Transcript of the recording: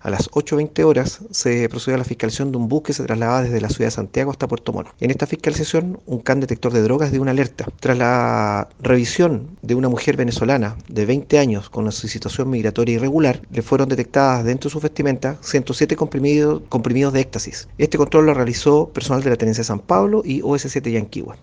A las 8.20 horas se procedió a la fiscalización de un bus que se trasladaba desde la ciudad de Santiago hasta Puerto Montt. En esta fiscalización, un can detector de drogas dio una alerta. Tras la revisión de una mujer venezolana de 20 años con una situación migratoria irregular, le fueron detectadas dentro de su vestimenta 107 comprimidos, comprimidos de éxtasis. Este control lo realizó personal de la Tenencia de San Pablo y OS7 Yanquihua.